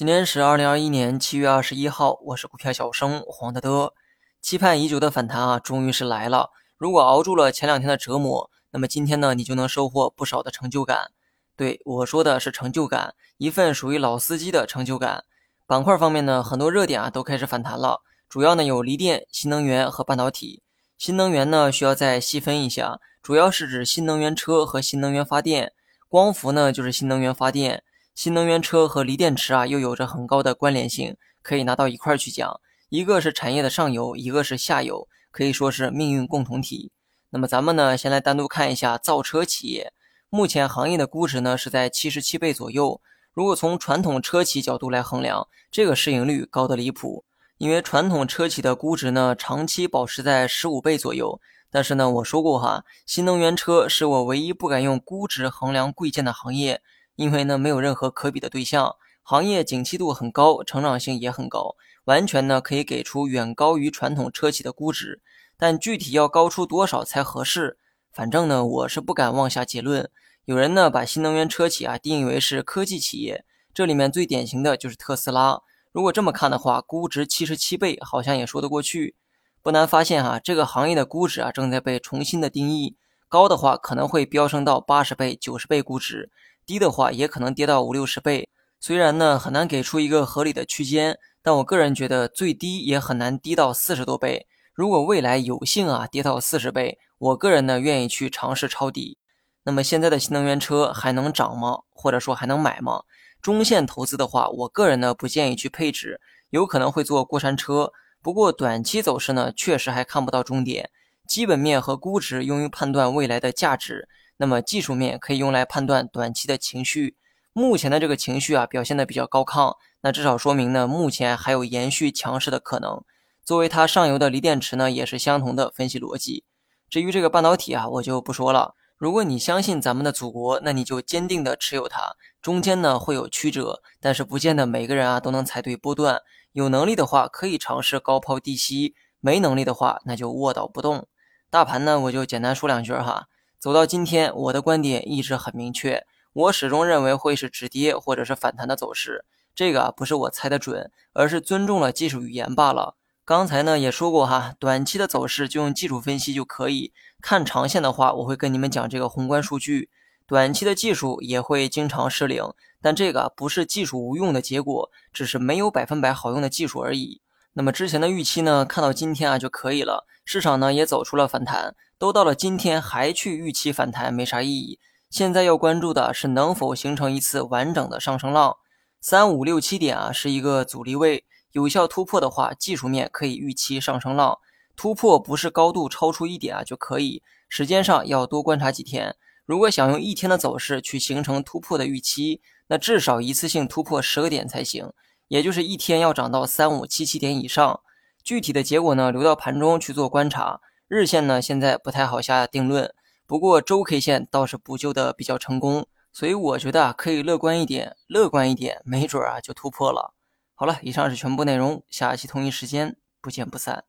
今天是二零二一年七月二十一号，我是股票小生黄德德。期盼已久的反弹啊，终于是来了。如果熬住了前两天的折磨，那么今天呢，你就能收获不少的成就感。对我说的是成就感，一份属于老司机的成就感。板块方面呢，很多热点啊都开始反弹了，主要呢有锂电、新能源和半导体。新能源呢需要再细分一下，主要是指新能源车和新能源发电。光伏呢就是新能源发电。新能源车和锂电池啊，又有着很高的关联性，可以拿到一块儿去讲。一个是产业的上游，一个是下游，可以说是命运共同体。那么咱们呢，先来单独看一下造车企业。目前行业的估值呢是在七十七倍左右。如果从传统车企角度来衡量，这个市盈率高得离谱。因为传统车企的估值呢，长期保持在十五倍左右。但是呢，我说过哈，新能源车是我唯一不敢用估值衡量贵贱的行业。因为呢，没有任何可比的对象，行业景气度很高，成长性也很高，完全呢可以给出远高于传统车企的估值。但具体要高出多少才合适？反正呢，我是不敢妄下结论。有人呢把新能源车企啊定义为是科技企业，这里面最典型的就是特斯拉。如果这么看的话，估值七十七倍好像也说得过去。不难发现哈，这个行业的估值啊正在被重新的定义，高的话可能会飙升到八十倍、九十倍估值。低的话也可能跌到五六十倍，虽然呢很难给出一个合理的区间，但我个人觉得最低也很难低到四十多倍。如果未来有幸啊跌到四十倍，我个人呢愿意去尝试抄底。那么现在的新能源车还能涨吗？或者说还能买吗？中线投资的话，我个人呢不建议去配置，有可能会做过山车。不过短期走势呢确实还看不到终点，基本面和估值用于判断未来的价值。那么技术面可以用来判断短期的情绪，目前的这个情绪啊表现的比较高亢，那至少说明呢目前还有延续强势的可能。作为它上游的锂电池呢，也是相同的分析逻辑。至于这个半导体啊，我就不说了。如果你相信咱们的祖国，那你就坚定的持有它。中间呢会有曲折，但是不见得每个人啊都能踩对波段。有能力的话可以尝试高抛低吸，没能力的话那就卧倒不动。大盘呢我就简单说两句哈。走到今天，我的观点一直很明确，我始终认为会是止跌或者是反弹的走势。这个不是我猜的准，而是尊重了技术语言罢了。刚才呢也说过哈，短期的走势就用技术分析就可以。看长线的话，我会跟你们讲这个宏观数据。短期的技术也会经常失灵，但这个不是技术无用的结果，只是没有百分百好用的技术而已。那么之前的预期呢，看到今天啊就可以了。市场呢也走出了反弹。都到了今天还去预期反弹没啥意义。现在要关注的是能否形成一次完整的上升浪。三五六七点啊是一个阻力位，有效突破的话，技术面可以预期上升浪。突破不是高度超出一点啊就可以，时间上要多观察几天。如果想用一天的走势去形成突破的预期，那至少一次性突破十个点才行，也就是一天要涨到三五七七点以上。具体的结果呢，留到盘中去做观察。日线呢，现在不太好下定论，不过周 K 线倒是补救的比较成功，所以我觉得啊，可以乐观一点，乐观一点，没准啊就突破了。好了，以上是全部内容，下期同一时间不见不散。